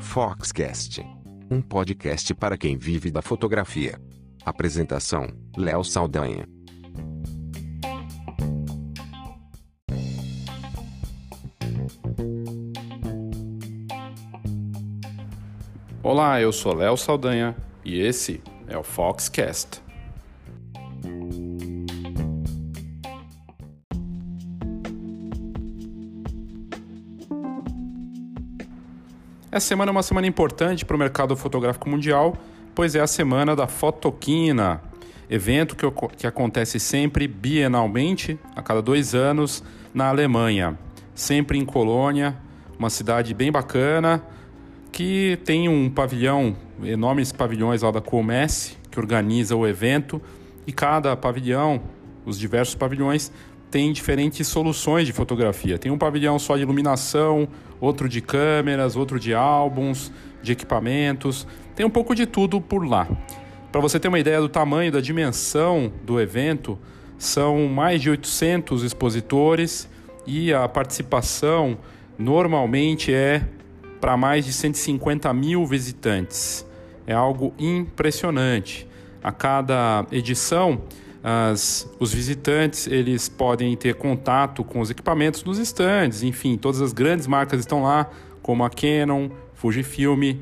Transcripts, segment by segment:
Foxcast, um podcast para quem vive da fotografia. Apresentação: Léo Saldanha. Olá, eu sou Léo Saldanha e esse é o Foxcast. Essa semana é uma semana importante para o mercado fotográfico mundial, pois é a semana da Fotoquina, evento que, que acontece sempre bienalmente, a cada dois anos, na Alemanha, sempre em Colônia, uma cidade bem bacana, que tem um pavilhão, enormes pavilhões lá da Comece, que organiza o evento, e cada pavilhão, os diversos pavilhões, tem diferentes soluções de fotografia. Tem um pavilhão só de iluminação, outro de câmeras, outro de álbuns, de equipamentos. Tem um pouco de tudo por lá. Para você ter uma ideia do tamanho, da dimensão do evento, são mais de 800 expositores e a participação normalmente é para mais de 150 mil visitantes. É algo impressionante. A cada edição, as, os visitantes eles podem ter contato com os equipamentos nos estandes, enfim, todas as grandes marcas estão lá, como a Canon, Fujifilm,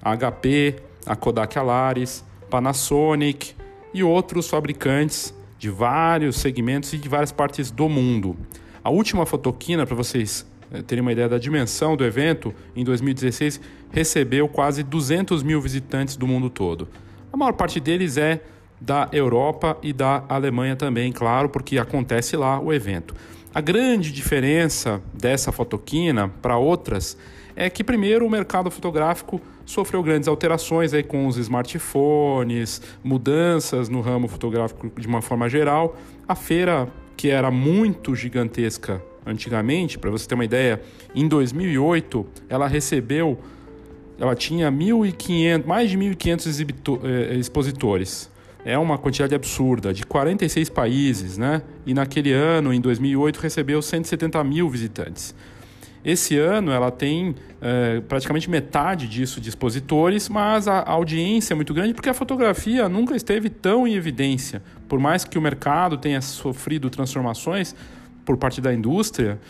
a HP, a Kodak Alaris, Panasonic e outros fabricantes de vários segmentos e de várias partes do mundo. A última fotoquina, para vocês eh, terem uma ideia da dimensão do evento, em 2016 recebeu quase 200 mil visitantes do mundo todo. A maior parte deles é da Europa e da Alemanha também, claro, porque acontece lá o evento. A grande diferença dessa fotoquina para outras é que, primeiro, o mercado fotográfico sofreu grandes alterações aí com os smartphones, mudanças no ramo fotográfico de uma forma geral. A feira, que era muito gigantesca antigamente, para você ter uma ideia, em 2008 ela recebeu, ela tinha 1.500, mais de 1.500 eh, expositores é uma quantidade absurda, de 46 países, né? E naquele ano, em 2008, recebeu 170 mil visitantes. Esse ano ela tem é, praticamente metade disso de expositores, mas a audiência é muito grande porque a fotografia nunca esteve tão em evidência. Por mais que o mercado tenha sofrido transformações por parte da indústria,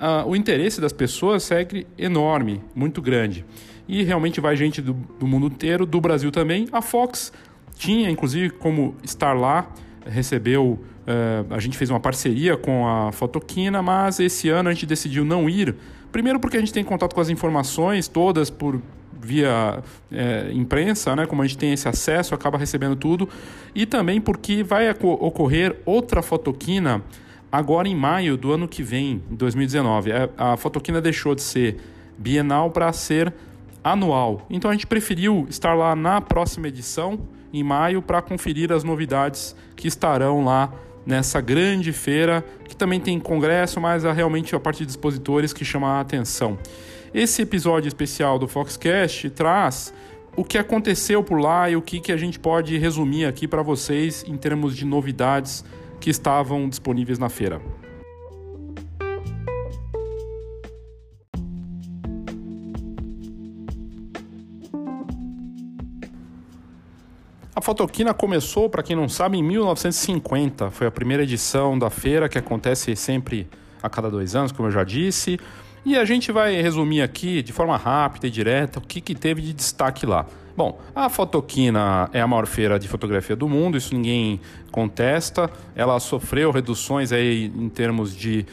uh, o interesse das pessoas segue enorme, muito grande. E realmente vai gente do, do mundo inteiro, do Brasil também. A Fox tinha inclusive como estar lá, recebeu. Uh, a gente fez uma parceria com a Fotoquina, mas esse ano a gente decidiu não ir. Primeiro, porque a gente tem contato com as informações todas por via é, imprensa, né? Como a gente tem esse acesso, acaba recebendo tudo. E também porque vai ocorrer outra fotoquina agora em maio do ano que vem, 2019. A, a fotoquina deixou de ser bienal para ser anual. Então a gente preferiu estar lá na próxima edição em maio para conferir as novidades que estarão lá nessa grande feira, que também tem congresso, mas é realmente a parte de expositores que chama a atenção. Esse episódio especial do Foxcast traz o que aconteceu por lá e o que, que a gente pode resumir aqui para vocês em termos de novidades que estavam disponíveis na feira. A Fotoquina começou, para quem não sabe, em 1950. Foi a primeira edição da feira que acontece sempre a cada dois anos, como eu já disse. E a gente vai resumir aqui de forma rápida e direta o que, que teve de destaque lá. Bom, a Fotoquina é a maior feira de fotografia do mundo, isso ninguém contesta. Ela sofreu reduções aí em termos de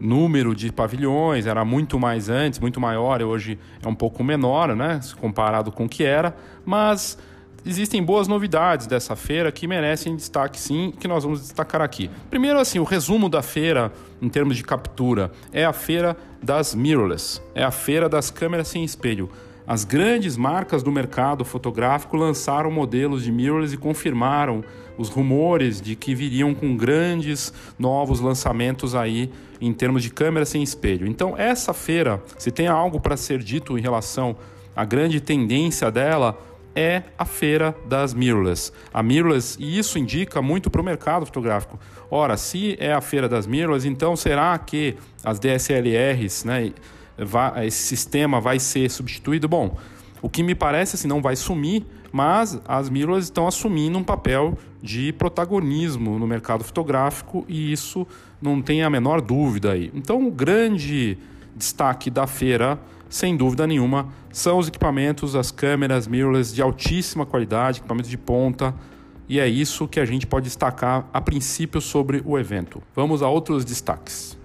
número de pavilhões, era muito mais antes, muito maior, hoje é um pouco menor, né, comparado com o que era, mas existem boas novidades dessa feira que merecem destaque sim, que nós vamos destacar aqui. Primeiro, assim, o resumo da feira em termos de captura é a feira das mirrorless, é a feira das câmeras sem espelho. As grandes marcas do mercado fotográfico lançaram modelos de mirrorless e confirmaram os rumores de que viriam com grandes novos lançamentos aí em termos de câmera sem espelho. Então, essa feira, se tem algo para ser dito em relação à grande tendência dela, é a feira das mirrorless. A mirrorless, e isso indica muito para o mercado fotográfico. Ora, se é a feira das mirrorless, então será que as DSLRs, né, esse sistema vai ser substituído? Bom, o que me parece assim não vai sumir, mas as mirrorless estão assumindo um papel de protagonismo no mercado fotográfico e isso não tem a menor dúvida aí. Então, o grande destaque da feira, sem dúvida nenhuma, são os equipamentos, as câmeras mirrorless de altíssima qualidade, equipamentos de ponta, e é isso que a gente pode destacar a princípio sobre o evento. Vamos a outros destaques.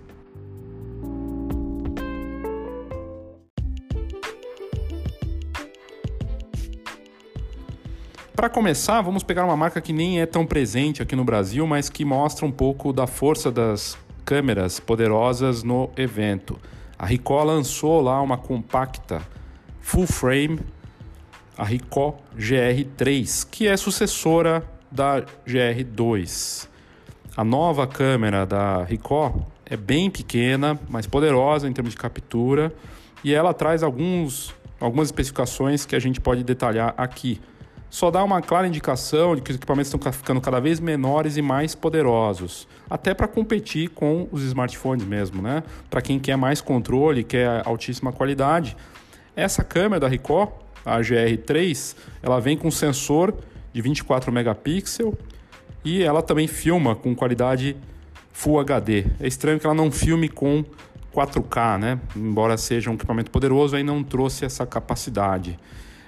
Para começar, vamos pegar uma marca que nem é tão presente aqui no Brasil, mas que mostra um pouco da força das câmeras poderosas no evento. A Ricoh lançou lá uma compacta full frame, a Ricoh GR3, que é sucessora da GR2. A nova câmera da Ricoh é bem pequena, mas poderosa em termos de captura, e ela traz alguns, algumas especificações que a gente pode detalhar aqui só dá uma clara indicação de que os equipamentos estão ficando cada vez menores e mais poderosos, até para competir com os smartphones mesmo, né? Para quem quer mais controle, quer altíssima qualidade. Essa câmera da Ricoh, a GR3, ela vem com sensor de 24 megapixels e ela também filma com qualidade Full HD. É estranho que ela não filme com 4K, né? Embora seja um equipamento poderoso, aí não trouxe essa capacidade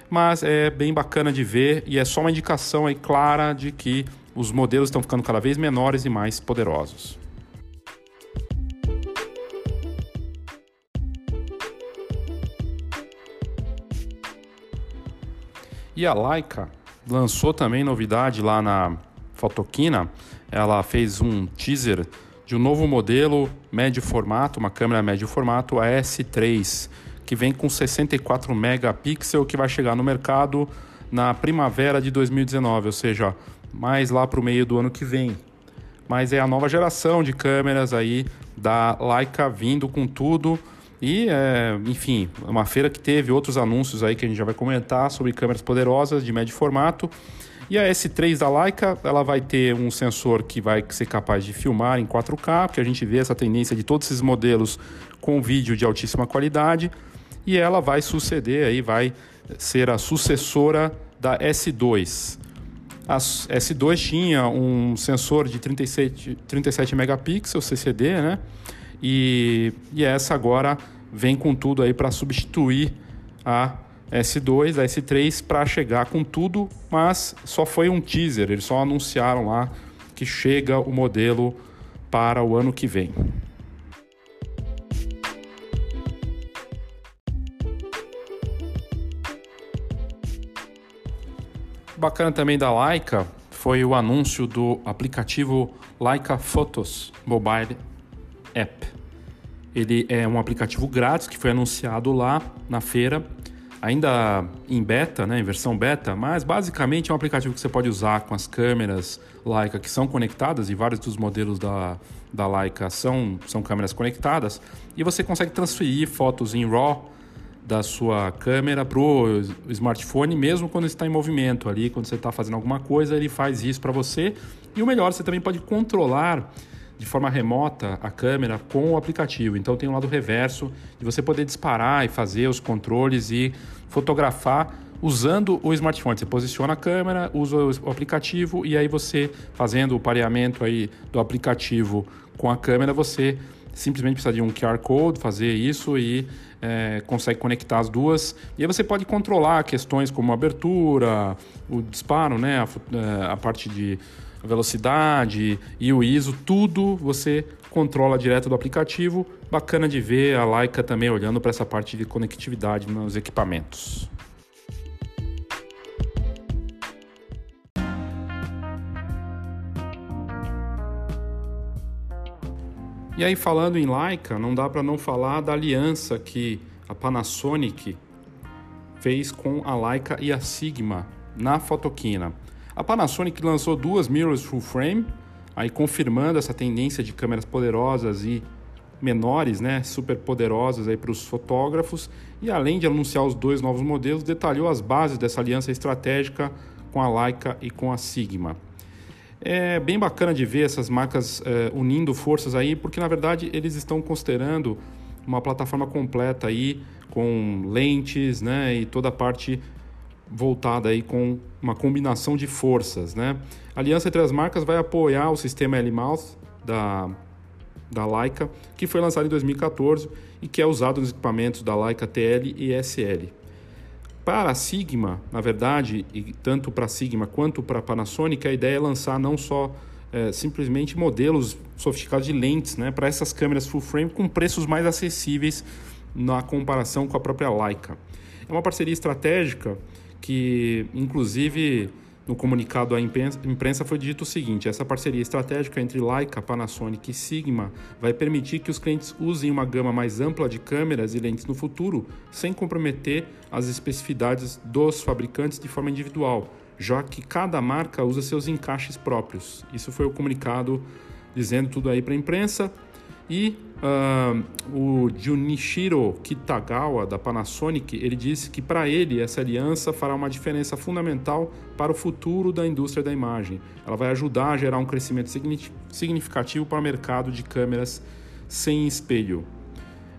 mas é bem bacana de ver e é só uma indicação aí clara de que os modelos estão ficando cada vez menores e mais poderosos. E a Leica lançou também novidade lá na Fotoquina. Ela fez um teaser de um novo modelo médio formato, uma câmera médio formato, a S3 que vem com 64 megapixels, que vai chegar no mercado na primavera de 2019, ou seja, mais lá para o meio do ano que vem. Mas é a nova geração de câmeras aí da Leica vindo com tudo. E, é, enfim, uma feira que teve outros anúncios aí que a gente já vai comentar sobre câmeras poderosas de médio formato. E a S3 da Leica, ela vai ter um sensor que vai ser capaz de filmar em 4K, porque a gente vê essa tendência de todos esses modelos com vídeo de altíssima qualidade e ela vai suceder aí, vai ser a sucessora da S2. A S2 tinha um sensor de 37, 37 megapixels CCD, né? E, e essa agora vem com tudo aí para substituir a S2, a S3 para chegar com tudo, mas só foi um teaser, eles só anunciaram lá que chega o modelo para o ano que vem. Bacana também da Leica foi o anúncio do aplicativo Leica Photos Mobile App. Ele é um aplicativo grátis que foi anunciado lá na feira, ainda em beta, né, em versão beta, mas basicamente é um aplicativo que você pode usar com as câmeras Leica que são conectadas e vários dos modelos da, da Leica são, são câmeras conectadas e você consegue transferir fotos em RAW da sua câmera para o smartphone, mesmo quando está em movimento ali, quando você está fazendo alguma coisa, ele faz isso para você. E o melhor, você também pode controlar de forma remota a câmera com o aplicativo. Então tem um lado reverso de você poder disparar e fazer os controles e fotografar usando o smartphone. Você posiciona a câmera, usa o aplicativo e aí você fazendo o pareamento aí do aplicativo com a câmera, você simplesmente precisa de um QR Code, fazer isso e é, consegue conectar as duas. E aí você pode controlar questões como abertura, o disparo, né, a, é, a parte de velocidade e o ISO, tudo você controla direto do aplicativo. Bacana de ver a Leica também olhando para essa parte de conectividade nos equipamentos. E aí, falando em Leica, não dá para não falar da aliança que a Panasonic fez com a Leica e a Sigma na Fotoquina. A Panasonic lançou duas mirrors full frame, aí confirmando essa tendência de câmeras poderosas e menores, né, super poderosos aí para os fotógrafos e além de anunciar os dois novos modelos, detalhou as bases dessa aliança estratégica com a Leica e com a Sigma. É bem bacana de ver essas marcas é, unindo forças aí, porque na verdade eles estão considerando uma plataforma completa aí com lentes, né, e toda a parte voltada aí com uma combinação de forças, né? A aliança entre as marcas vai apoiar o sistema L-Mouth da da Leica, que foi lançado em 2014 e que é usado nos equipamentos da Leica TL e SL. Para a Sigma, na verdade, e tanto para a Sigma quanto para a Panasonic, a ideia é lançar não só é, simplesmente modelos sofisticados de lentes né, para essas câmeras full frame com preços mais acessíveis na comparação com a própria Leica. É uma parceria estratégica que, inclusive, no comunicado à imprensa foi dito o seguinte: essa parceria estratégica entre Leica, Panasonic e Sigma vai permitir que os clientes usem uma gama mais ampla de câmeras e lentes no futuro, sem comprometer as especificidades dos fabricantes de forma individual, já que cada marca usa seus encaixes próprios. Isso foi o comunicado dizendo tudo aí para a imprensa. E o Junichiro Kitagawa, da Panasonic, ele disse que para ele essa aliança fará uma diferença fundamental para o futuro da indústria da imagem. Ela vai ajudar a gerar um crescimento significativo para o mercado de câmeras sem espelho.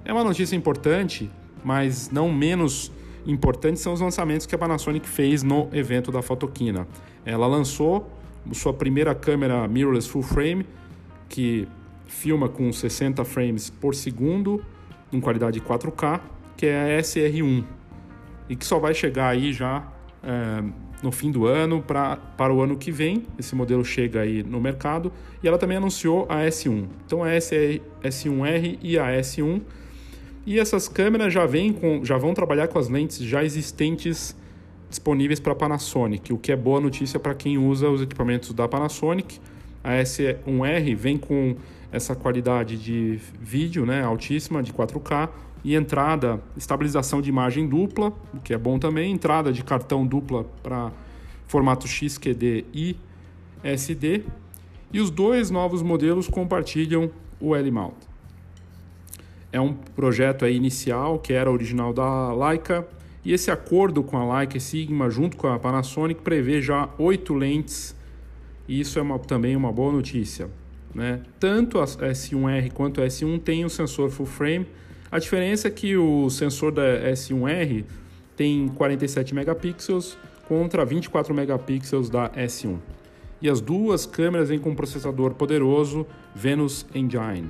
É uma notícia importante, mas não menos importante são os lançamentos que a Panasonic fez no evento da Fotoquina. Ela lançou sua primeira câmera mirrorless full frame, que filma com 60 frames por segundo, em qualidade 4K, que é a SR1, e que só vai chegar aí já é, no fim do ano pra, para o ano que vem. Esse modelo chega aí no mercado e ela também anunciou a S1. Então a SR, S1R e a S1 e essas câmeras já, vêm com, já vão trabalhar com as lentes já existentes disponíveis para Panasonic, o que é boa notícia para quem usa os equipamentos da Panasonic. A S1R vem com essa qualidade de vídeo né, altíssima, de 4K, e entrada, estabilização de imagem dupla, o que é bom também, entrada de cartão dupla para formato XQD e SD, e os dois novos modelos compartilham o L-mount. É um projeto inicial que era original da Leica, e esse acordo com a Leica e Sigma junto com a Panasonic prevê já oito lentes, e isso é uma, também uma boa notícia. Né? Tanto a S1R quanto a S1 tem o sensor full frame. A diferença é que o sensor da S1R tem 47 megapixels contra 24 megapixels da S1. E as duas câmeras vêm com um processador poderoso Venus Engine.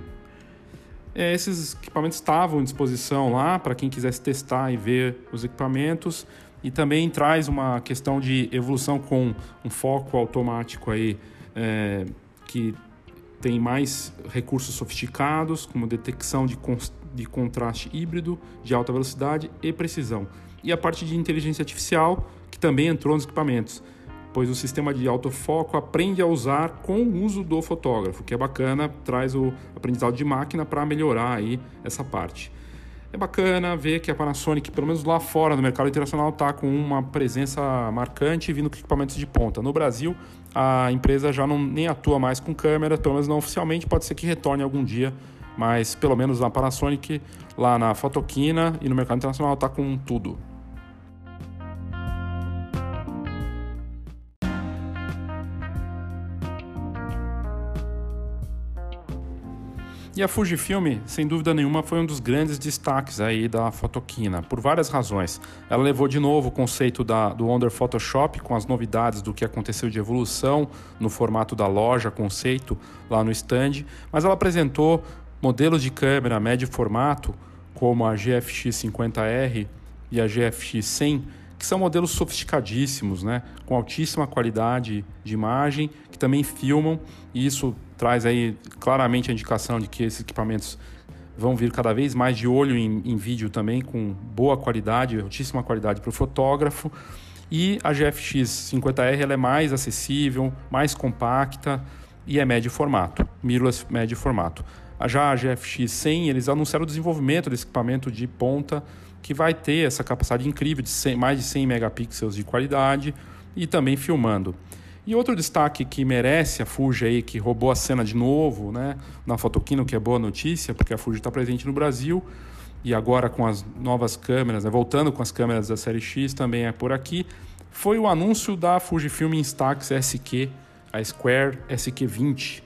É, esses equipamentos estavam à disposição lá para quem quisesse testar e ver os equipamentos e também traz uma questão de evolução com um foco automático aí é, que tem mais recursos sofisticados, como detecção de, de contraste híbrido, de alta velocidade e precisão. E a parte de inteligência artificial, que também entrou nos equipamentos, pois o sistema de autofoco aprende a usar com o uso do fotógrafo, que é bacana, traz o aprendizado de máquina para melhorar aí essa parte. É bacana ver que a Panasonic, pelo menos lá fora no mercado internacional, está com uma presença marcante vindo com equipamentos de ponta. No Brasil, a empresa já não nem atua mais com câmera, pelo menos não oficialmente, pode ser que retorne algum dia, mas pelo menos a Panasonic lá na Fotoquina e no mercado internacional está com tudo. E a Fujifilm, sem dúvida nenhuma, foi um dos grandes destaques aí da Fotoquina, por várias razões. Ela levou de novo o conceito da, do Wonder Photoshop com as novidades do que aconteceu de evolução no formato da loja, conceito lá no stand, mas ela apresentou modelos de câmera médio formato, como a GFX 50R e a GFX 100, que são modelos sofisticadíssimos, né? com altíssima qualidade de imagem, que também filmam, e isso traz aí claramente a indicação de que esses equipamentos vão vir cada vez mais de olho em, em vídeo também, com boa qualidade, altíssima qualidade para o fotógrafo. E a GFX 50R ela é mais acessível, mais compacta e é médio formato, mirrorless médio formato. Já a GFX 100, eles anunciaram o desenvolvimento desse equipamento de ponta que vai ter essa capacidade incrível de 100, mais de 100 megapixels de qualidade e também filmando. E outro destaque que merece a Fuji aí, que roubou a cena de novo, né, na Fotoquino, que é boa notícia, porque a Fuji está presente no Brasil e agora com as novas câmeras, né, voltando com as câmeras da série X também é por aqui, foi o anúncio da Fujifilm Instax SQ, a Square SQ20.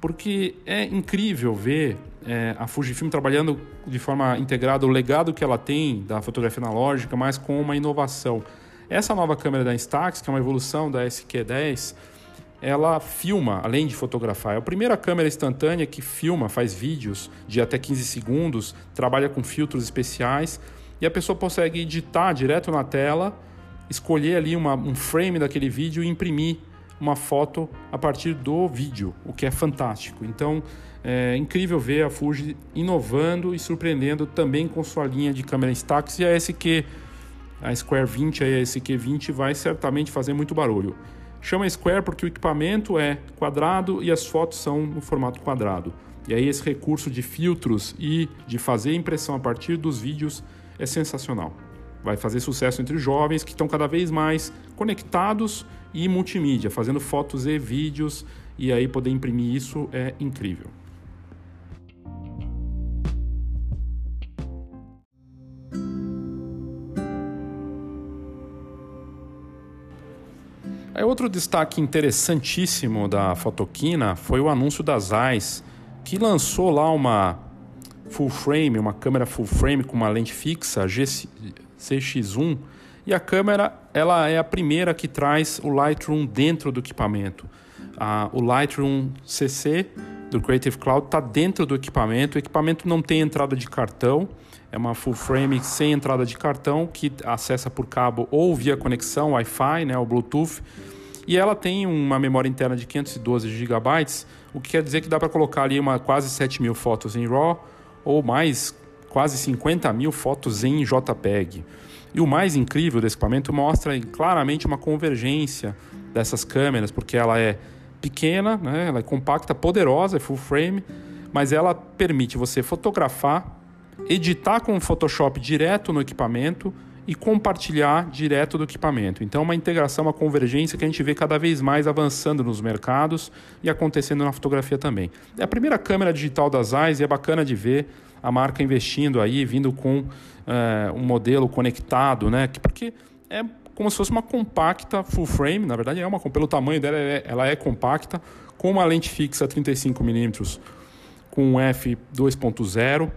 Porque é incrível ver é, a Fujifilm trabalhando de forma integrada o legado que ela tem da fotografia analógica, mas com uma inovação. Essa nova câmera da Instax, que é uma evolução da SQ10, ela filma, além de fotografar. É a primeira câmera instantânea que filma, faz vídeos de até 15 segundos, trabalha com filtros especiais e a pessoa consegue editar direto na tela, escolher ali uma, um frame daquele vídeo e imprimir uma foto a partir do vídeo, o que é fantástico. Então é incrível ver a Fuji inovando e surpreendendo também com sua linha de câmera Instax e a SQ a Square 20 e a SQ20 vai certamente fazer muito barulho. Chama Square porque o equipamento é quadrado e as fotos são no formato quadrado. E aí esse recurso de filtros e de fazer impressão a partir dos vídeos é sensacional. Vai fazer sucesso entre jovens que estão cada vez mais conectados e multimídia, fazendo fotos e vídeos, e aí poder imprimir isso é incrível. Outro destaque interessantíssimo da Fotoquina foi o anúncio da Zeiss, que lançou lá uma full frame, uma câmera full frame com uma lente fixa CX1, e a câmera ela é a primeira que traz o Lightroom dentro do equipamento. o Lightroom CC do Creative Cloud está dentro do equipamento. O equipamento não tem entrada de cartão, é uma full frame sem entrada de cartão que acessa por cabo ou via conexão Wi-Fi, né, o Bluetooth e ela tem uma memória interna de 512 GB, o que quer dizer que dá para colocar ali uma quase 7 mil fotos em RAW ou mais quase 50 mil fotos em JPEG. E o mais incrível desse equipamento mostra claramente uma convergência dessas câmeras, porque ela é pequena, né? ela é compacta, poderosa, é full frame, mas ela permite você fotografar, editar com o Photoshop direto no equipamento e compartilhar direto do equipamento. Então, uma integração, uma convergência que a gente vê cada vez mais avançando nos mercados e acontecendo na fotografia também. É a primeira câmera digital da Zeiss e é bacana de ver a marca investindo aí, vindo com é, um modelo conectado, né? Porque é como se fosse uma compacta full frame, na verdade é uma, pelo tamanho dela, é, ela é compacta, com uma lente fixa 35mm com f 2.0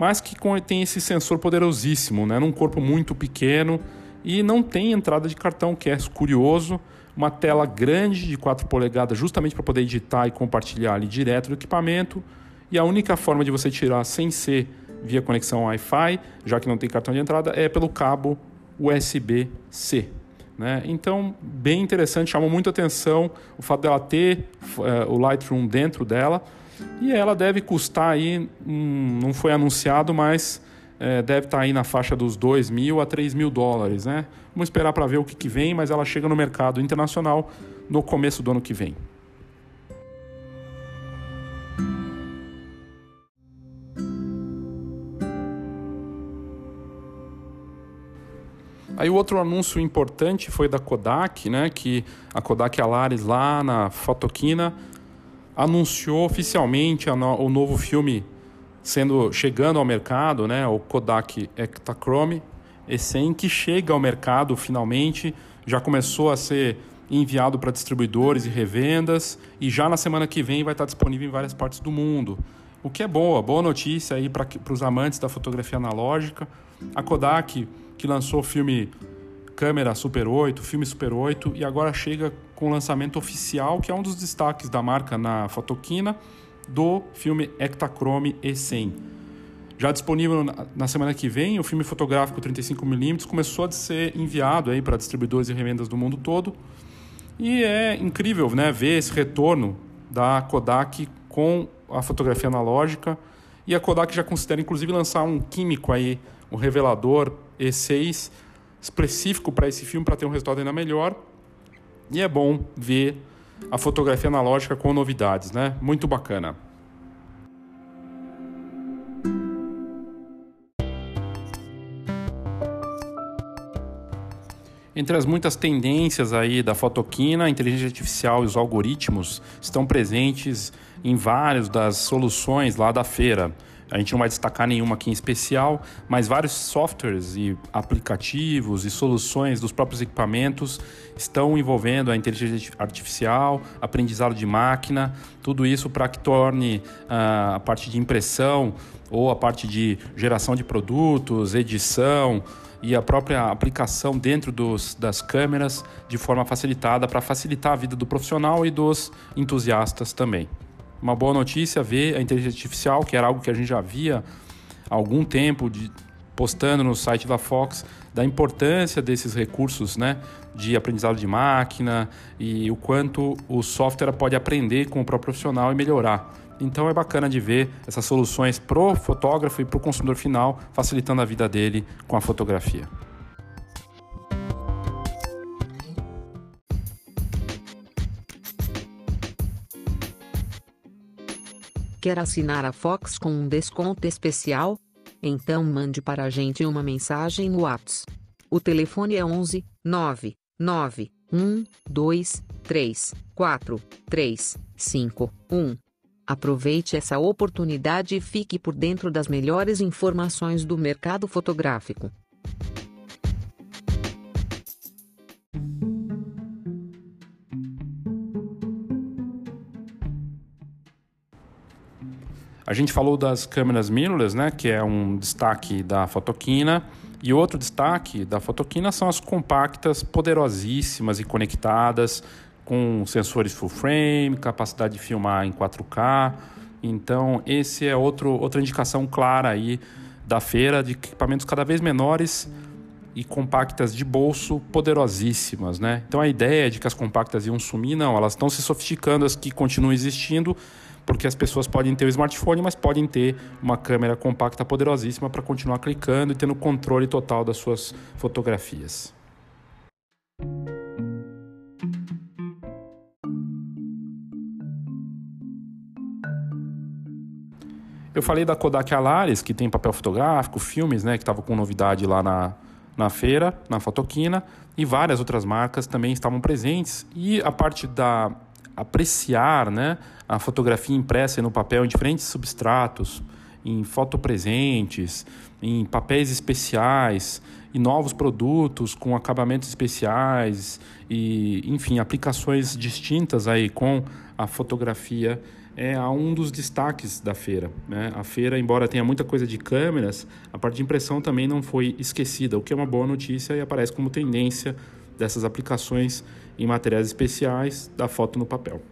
mas que tem esse sensor poderosíssimo, né? num corpo muito pequeno e não tem entrada de cartão, que é curioso. Uma tela grande de 4 polegadas, justamente para poder editar e compartilhar ali direto do equipamento. E a única forma de você tirar sem ser via conexão Wi-Fi, já que não tem cartão de entrada, é pelo cabo USB-C. Né? Então, bem interessante, chamou muito atenção o fato dela ter uh, o Lightroom dentro dela e ela deve custar aí, hum, não foi anunciado, mas é, deve estar tá aí na faixa dos 2 mil a 3 mil dólares. Né? Vamos esperar para ver o que, que vem, mas ela chega no mercado internacional no começo do ano que vem. Aí o outro anúncio importante foi da Kodak, né, que a Kodak Alaris lá na Fotoquina anunciou oficialmente no, o novo filme sendo chegando ao mercado, né, o Kodak Ektachrome E100 que chega ao mercado finalmente, já começou a ser enviado para distribuidores e revendas e já na semana que vem vai estar disponível em várias partes do mundo. O que é boa, boa notícia aí para os amantes da fotografia analógica. A Kodak que lançou o filme câmera Super 8, filme Super 8 e agora chega com o lançamento oficial, que é um dos destaques da marca na Fotoquina, do filme Ektachrome E100. Já disponível na semana que vem, o filme fotográfico 35mm começou a ser enviado para distribuidores e revendas do mundo todo. E é incrível né, ver esse retorno da Kodak com a fotografia analógica. E a Kodak já considera inclusive lançar um químico aí, um revelador E6, específico para esse filme para ter um resultado ainda melhor. E é bom ver a fotografia analógica com novidades, né? Muito bacana. Entre as muitas tendências aí da fotoquina, a inteligência artificial e os algoritmos estão presentes em várias das soluções lá da feira. A gente não vai destacar nenhuma aqui em especial, mas vários softwares e aplicativos e soluções dos próprios equipamentos estão envolvendo a inteligência artificial, aprendizado de máquina, tudo isso para que torne uh, a parte de impressão ou a parte de geração de produtos, edição, e a própria aplicação dentro dos, das câmeras de forma facilitada para facilitar a vida do profissional e dos entusiastas também. Uma boa notícia ver a inteligência artificial, que era algo que a gente já via há algum tempo de, postando no site da Fox, da importância desses recursos né, de aprendizado de máquina e o quanto o software pode aprender com o próprio profissional e melhorar. Então é bacana de ver essas soluções pro fotógrafo e pro consumidor final, facilitando a vida dele com a fotografia. Quer assinar a Fox com um desconto especial? Então mande para a gente uma mensagem no WhatsApp. O telefone é 11 9 9 1 2 3 4 3 5 1. Aproveite essa oportunidade e fique por dentro das melhores informações do mercado fotográfico. A gente falou das câmeras mirrorless, né, que é um destaque da Fotoquina, e outro destaque da Fotoquina são as compactas poderosíssimas e conectadas com sensores full frame, capacidade de filmar em 4K. Então, esse é outro, outra indicação clara aí da feira de equipamentos cada vez menores e compactas de bolso poderosíssimas, né? Então a ideia de que as compactas iam sumir, não, elas estão se sofisticando, as que continuam existindo, porque as pessoas podem ter o smartphone, mas podem ter uma câmera compacta poderosíssima para continuar clicando e tendo controle total das suas fotografias. Eu falei da Kodak Alaris, que tem papel fotográfico, filmes, né, que estava com novidade lá na, na feira, na Fotoquina, e várias outras marcas também estavam presentes. E a parte da apreciar, né, a fotografia impressa no papel em diferentes substratos, em fotopresentes, em papéis especiais e novos produtos com acabamentos especiais e, enfim, aplicações distintas aí com a fotografia é um dos destaques da feira. Né? A feira, embora tenha muita coisa de câmeras, a parte de impressão também não foi esquecida, o que é uma boa notícia e aparece como tendência dessas aplicações em materiais especiais da foto no papel.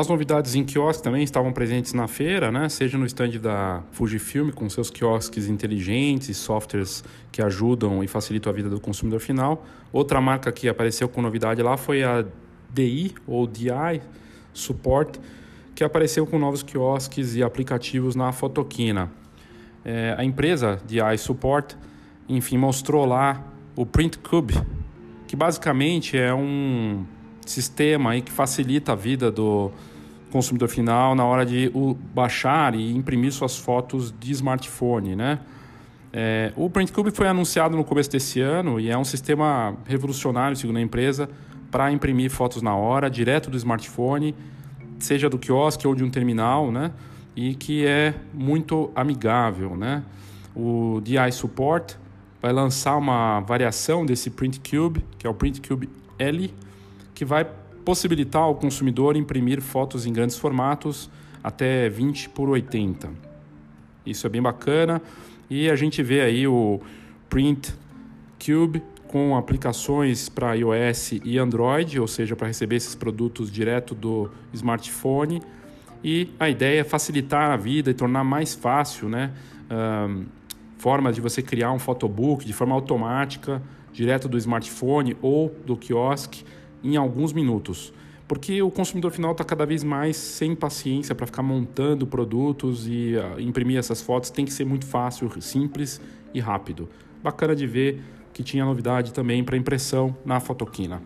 As novidades em quiosque também estavam presentes na feira, né? seja no stand da Fujifilm, com seus quiosques inteligentes e softwares que ajudam e facilitam a vida do consumidor final. Outra marca que apareceu com novidade lá foi a DI, ou DI Support, que apareceu com novos quiosques e aplicativos na Fotoquina. É, a empresa DI Support, enfim, mostrou lá o Print Cube, que basicamente é um sistema aí que facilita a vida do consumidor final na hora de baixar e imprimir suas fotos de smartphone, né? É, o Print Cube foi anunciado no começo desse ano e é um sistema revolucionário, segundo a empresa, para imprimir fotos na hora, direto do smartphone, seja do quiosque ou de um terminal, né? E que é muito amigável, né? O DI Support vai lançar uma variação desse Print Cube, que é o Print Cube L, que vai possibilitar ao consumidor imprimir fotos em grandes formatos até 20 por 80. Isso é bem bacana e a gente vê aí o Print Cube com aplicações para iOS e Android, ou seja, para receber esses produtos direto do smartphone. E a ideia é facilitar a vida e tornar mais fácil, né? Um, formas de você criar um photobook de forma automática, direto do smartphone ou do quiosque em alguns minutos. Porque o consumidor final está cada vez mais sem paciência para ficar montando produtos e uh, imprimir essas fotos. Tem que ser muito fácil, simples e rápido. Bacana de ver que tinha novidade também para impressão na Fotoquina.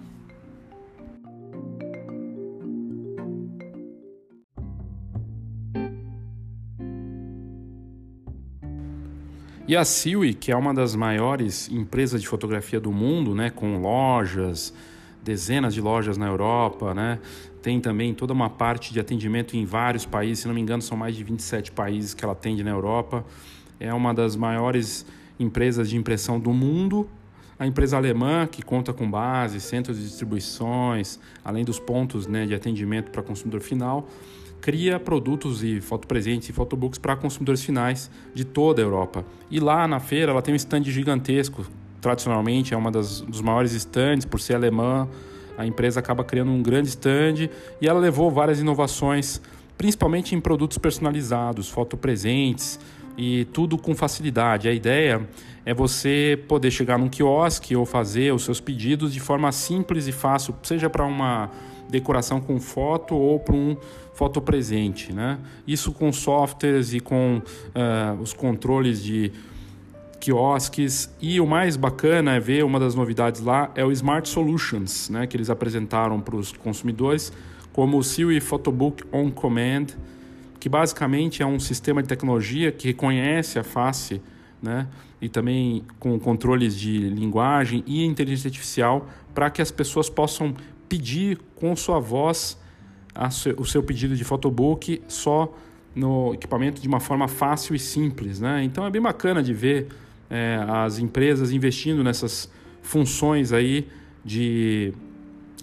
E a Siwi, que é uma das maiores empresas de fotografia do mundo, né, com lojas, dezenas de lojas na Europa, né? Tem também toda uma parte de atendimento em vários países, se não me engano, são mais de 27 países que ela atende na Europa. É uma das maiores empresas de impressão do mundo. A empresa alemã, que conta com base, centros de distribuições, além dos pontos né, de atendimento para consumidor final, cria produtos e fotopresentes e photobooks para consumidores finais de toda a Europa. E lá na feira ela tem um stand gigantesco. Tradicionalmente é uma das dos maiores stands por ser alemã. A empresa acaba criando um grande stand e ela levou várias inovações, principalmente em produtos personalizados, fotopresentes e tudo com facilidade. A ideia é você poder chegar num quiosque ou fazer os seus pedidos de forma simples e fácil, seja para uma decoração com foto ou para um fotopresente. Né? Isso com softwares e com uh, os controles de quiosques. E o mais bacana é ver uma das novidades lá é o Smart Solutions, né, que eles apresentaram para os consumidores, como o Siri Photobook On Command, que basicamente é um sistema de tecnologia que reconhece a face né, e também com controles de linguagem e inteligência artificial para que as pessoas possam pedir com sua voz seu, o seu pedido de photobook só no equipamento de uma forma fácil e simples. Né? Então é bem bacana de ver é, as empresas investindo nessas funções aí de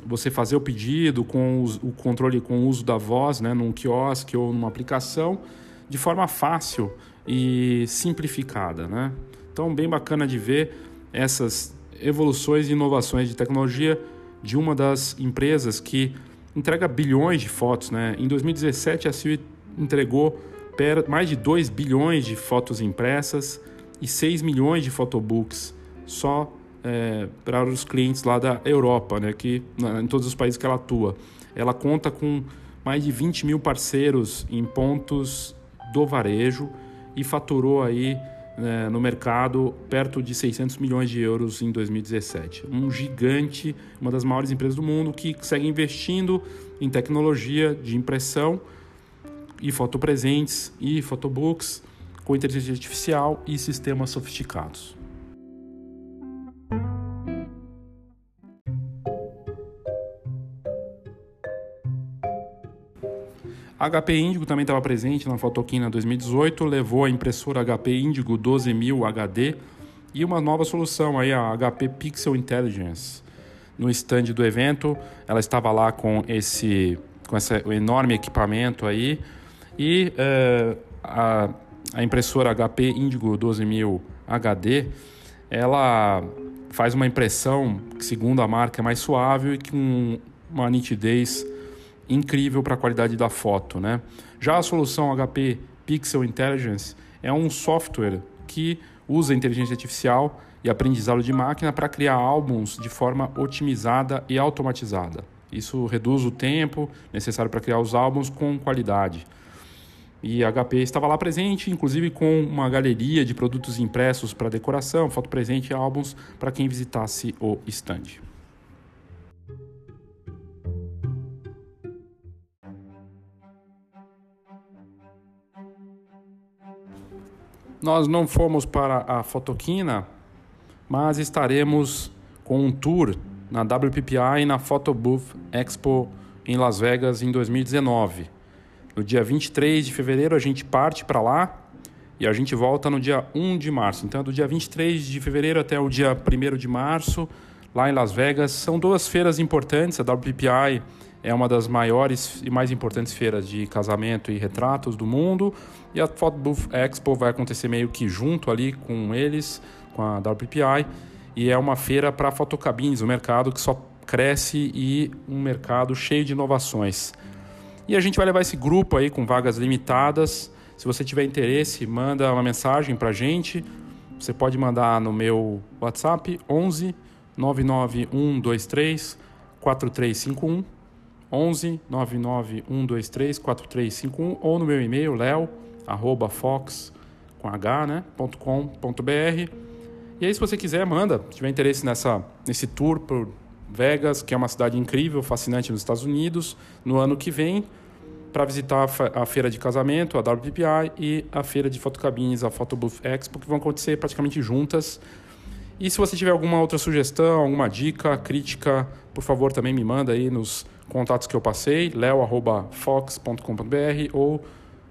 você fazer o pedido com o controle com o uso da voz, né, num quiosque ou numa aplicação, de forma fácil e simplificada, né? Então, bem bacana de ver essas evoluções e inovações de tecnologia de uma das empresas que entrega bilhões de fotos. Né? Em 2017, a Siri entregou mais de 2 bilhões de fotos impressas e 6 milhões de photobooks só é, para os clientes lá da Europa, né? que, em todos os países que ela atua. Ela conta com mais de 20 mil parceiros em pontos do varejo e faturou aí né, no mercado perto de 600 milhões de euros em 2017. Um gigante, uma das maiores empresas do mundo que segue investindo em tecnologia de impressão e fotopresentes e photobooks com inteligência artificial e sistemas sofisticados. A HP Indigo também estava presente na Fotoquina 2018, levou a impressora HP Indigo 12000 HD e uma nova solução aí, a HP Pixel Intelligence. No stand do evento, ela estava lá com esse, com esse enorme equipamento aí e uh, a, a impressora HP Indigo 12000 HD, ela faz uma impressão que, segundo a marca, é mais suave e com uma nitidez incrível para a qualidade da foto. Né? Já a solução HP Pixel Intelligence é um software que usa inteligência artificial e aprendizado de máquina para criar álbuns de forma otimizada e automatizada. Isso reduz o tempo necessário para criar os álbuns com qualidade. E a HP estava lá presente, inclusive com uma galeria de produtos impressos para decoração, foto presente e álbuns para quem visitasse o stand. Nós não fomos para a Fotoquina, mas estaremos com um tour na WPPI e na Photobooth Expo em Las Vegas em 2019. No dia 23 de fevereiro a gente parte para lá e a gente volta no dia 1 de março. Então, do dia 23 de fevereiro até o dia 1 de março, lá em Las Vegas. São duas feiras importantes. A WPPI é uma das maiores e mais importantes feiras de casamento e retratos do mundo. E a Photo Booth Expo vai acontecer meio que junto ali com eles, com a WPPI. E é uma feira para fotocabines, um mercado que só cresce e um mercado cheio de inovações. E a gente vai levar esse grupo aí com vagas limitadas. Se você tiver interesse, manda uma mensagem para a gente. Você pode mandar no meu WhatsApp 11 99123 4351 11 99 123 4351 ou no meu e-mail leo arroba fox com h, né. E aí se você quiser, manda, se tiver interesse nessa nesse tour por Vegas, que é uma cidade incrível, fascinante nos Estados Unidos, no ano que vem. para visitar a feira de casamento, a WPPI, e a feira de fotocabines, a Photobooth Expo, que vão acontecer praticamente juntas. E se você tiver alguma outra sugestão, alguma dica, crítica, por favor, também me manda aí nos contatos que eu passei, leo@fox.com.br ou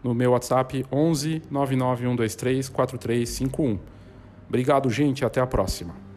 no meu WhatsApp 11 99123 4351. Obrigado, gente, até a próxima.